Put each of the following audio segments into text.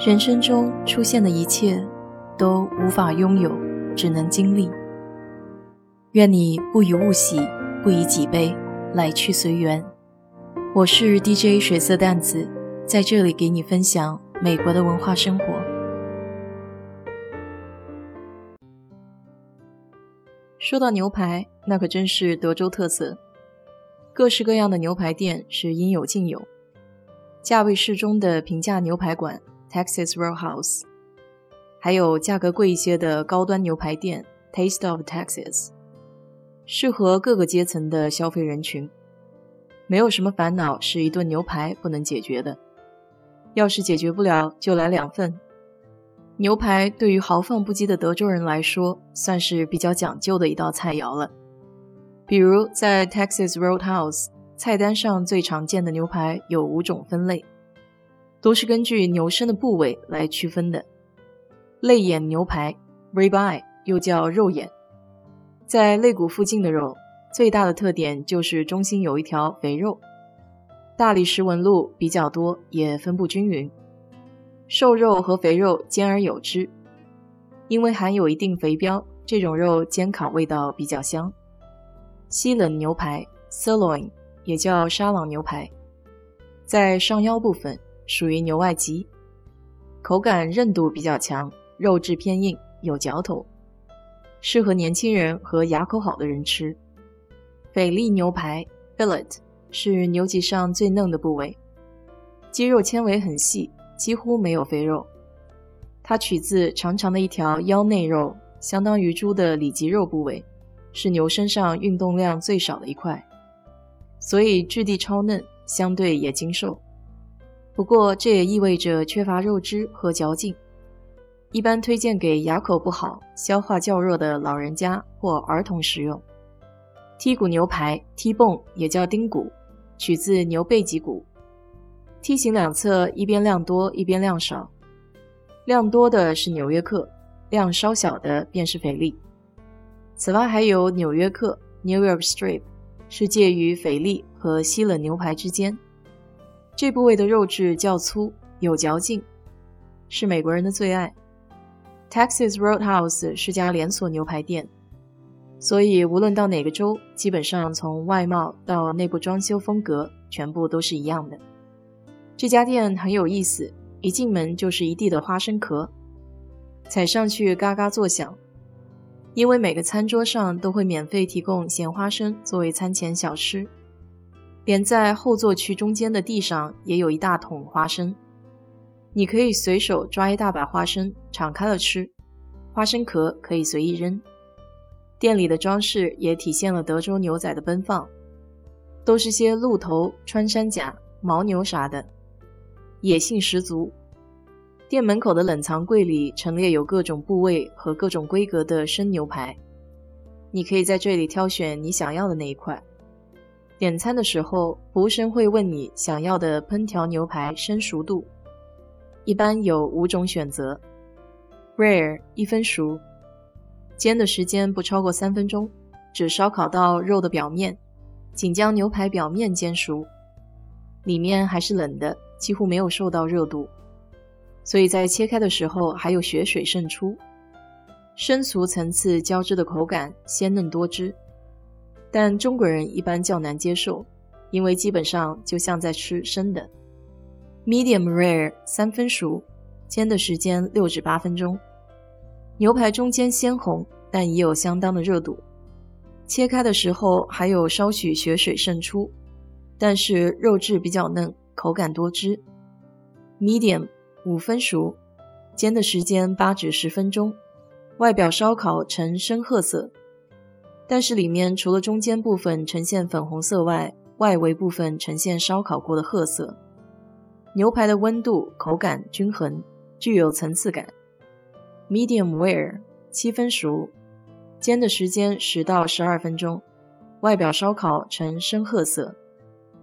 人生中出现的一切，都无法拥有，只能经历。愿你不以物喜，不以己悲，来去随缘。我是 DJ 水色淡子，在这里给你分享美国的文化生活。说到牛排，那可真是德州特色，各式各样的牛排店是应有尽有，价位适中的平价牛排馆。Texas Roadhouse，还有价格贵一些的高端牛排店 Taste of Texas，适合各个阶层的消费人群。没有什么烦恼是一顿牛排不能解决的，要是解决不了，就来两份。牛排对于豪放不羁的德州人来说，算是比较讲究的一道菜肴了。比如在 Texas Roadhouse，菜单上最常见的牛排有五种分类。都是根据牛身的部位来区分的。肋眼牛排 （ribeye） 又叫肉眼，在肋骨附近的肉，最大的特点就是中心有一条肥肉，大理石纹路比较多，也分布均匀。瘦肉和肥肉兼而有之，因为含有一定肥膘，这种肉煎烤味道比较香。西冷牛排 （sirloin） 也叫沙朗牛排，在上腰部分。属于牛外脊，口感韧度比较强，肉质偏硬，有嚼头，适合年轻人和牙口好的人吃。菲力牛排 （fillet） 是牛脊上最嫩的部位，肌肉纤维很细，几乎没有肥肉。它取自长长的一条腰内肉，相当于猪的里脊肉部位，是牛身上运动量最少的一块，所以质地超嫩，相对也精瘦。不过，这也意味着缺乏肉汁和嚼劲，一般推荐给牙口不好、消化较弱的老人家或儿童食用。剔骨牛排 t b o n 也叫丁骨，取自牛背脊骨，梯形两侧一边量多一边量少，量多的是纽约客，量稍小的便是菲力。此外，还有纽约客 （New York Strip），是介于菲力和西冷牛排之间。这部位的肉质较粗，有嚼劲，是美国人的最爱。Texas Roadhouse 是家连锁牛排店，所以无论到哪个州，基本上从外貌到内部装修风格，全部都是一样的。这家店很有意思，一进门就是一地的花生壳，踩上去嘎嘎作响。因为每个餐桌上都会免费提供咸花生作为餐前小吃。连在后座区中间的地上也有一大桶花生，你可以随手抓一大把花生，敞开了吃，花生壳可以随意扔。店里的装饰也体现了德州牛仔的奔放，都是些鹿头、穿山甲、牦牛啥的，野性十足。店门口的冷藏柜里陈列有各种部位和各种规格的生牛排，你可以在这里挑选你想要的那一块。点餐的时候，服务生会问你想要的烹调牛排生熟度，一般有五种选择。：rare 一分熟，煎的时间不超过三分钟，只烧烤到肉的表面，仅将牛排表面煎熟，里面还是冷的，几乎没有受到热度，所以在切开的时候还有血水渗出，生熟层次交织的口感鲜嫩多汁。但中国人一般较难接受，因为基本上就像在吃生的。Medium rare 三分熟，煎的时间六至八分钟。牛排中间鲜红，但已有相当的热度。切开的时候还有稍许血水渗出，但是肉质比较嫩，口感多汁。Medium 五分熟，煎的时间八至十分钟，外表烧烤呈深褐色。但是里面除了中间部分呈现粉红色外，外围部分呈现烧烤过的褐色。牛排的温度、口感均衡，具有层次感。Medium rare 七分熟，煎的时间十到十二分钟，外表烧烤呈深褐色，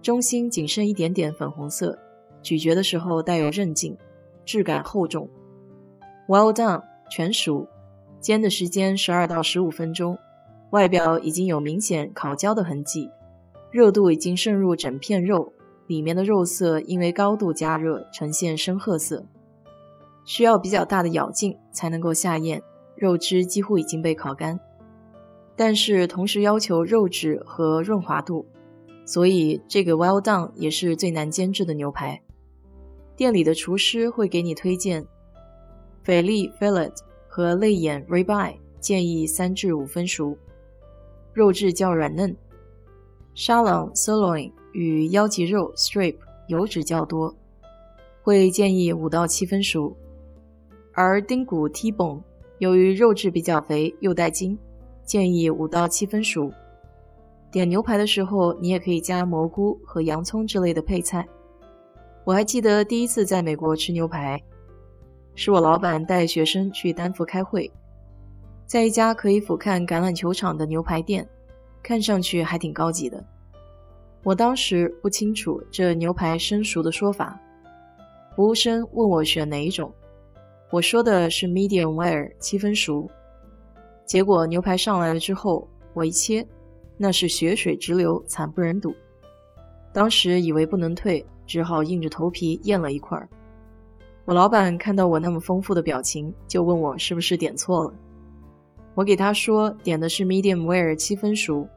中心仅剩一点点粉红色，咀嚼的时候带有韧劲，质感厚重。Well done 全熟，煎的时间十二到十五分钟。外表已经有明显烤焦的痕迹，热度已经渗入整片肉，里面的肉色因为高度加热呈现深褐色。需要比较大的咬劲才能够下咽，肉汁几乎已经被烤干。但是同时要求肉质和润滑度，所以这个 Well Done 也是最难煎制的牛排。店里的厨师会给你推荐菲力 Fillet 和肋眼 Ribeye，建议三至五分熟，肉质较软嫩。沙朗 Sirloin 与腰脊肉 Strip 油脂较多，会建议五到七分熟。而丁骨 tbon 由于肉质比较肥又带筋。建议五到七分熟。点牛排的时候，你也可以加蘑菇和洋葱之类的配菜。我还记得第一次在美国吃牛排，是我老板带学生去丹佛开会，在一家可以俯瞰橄榄球场的牛排店，看上去还挺高级的。我当时不清楚这牛排生熟的说法，服务生问我选哪一种，我说的是 medium w a r e 七分熟。结果牛排上来了之后，我一切，那是血水直流，惨不忍睹。当时以为不能退，只好硬着头皮咽了一块。我老板看到我那么丰富的表情，就问我是不是点错了。我给他说点的是 medium rare 七分熟。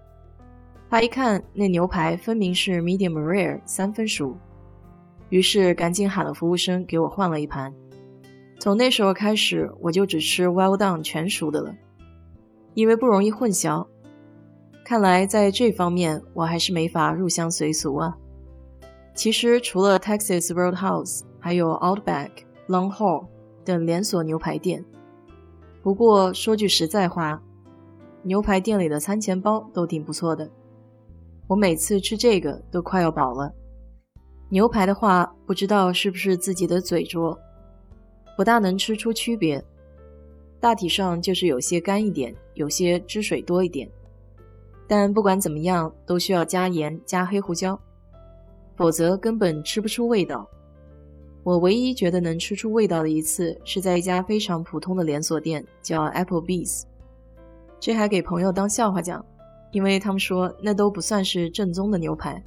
他一看那牛排分明是 medium rare 三分熟，于是赶紧喊了服务生给我换了一盘。从那时候开始，我就只吃 well done 全熟的了。因为不容易混淆，看来在这方面我还是没法入乡随俗啊。其实除了 Texas Roadhouse，还有 Outback、Longhorn 等连锁牛排店。不过说句实在话，牛排店里的餐前包都挺不错的。我每次吃这个都快要饱了。牛排的话，不知道是不是自己的嘴拙，不大能吃出区别。大体上就是有些干一点，有些汁水多一点，但不管怎么样，都需要加盐加黑胡椒，否则根本吃不出味道。我唯一觉得能吃出味道的一次，是在一家非常普通的连锁店，叫 Applebee's。这还给朋友当笑话讲，因为他们说那都不算是正宗的牛排。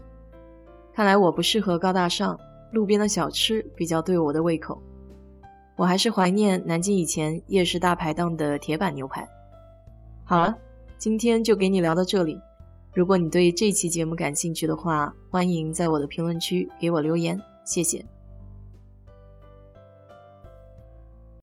看来我不适合高大上，路边的小吃比较对我的胃口。我还是怀念南京以前夜市大排档的铁板牛排。好了，今天就给你聊到这里。如果你对这期节目感兴趣的话，欢迎在我的评论区给我留言，谢谢。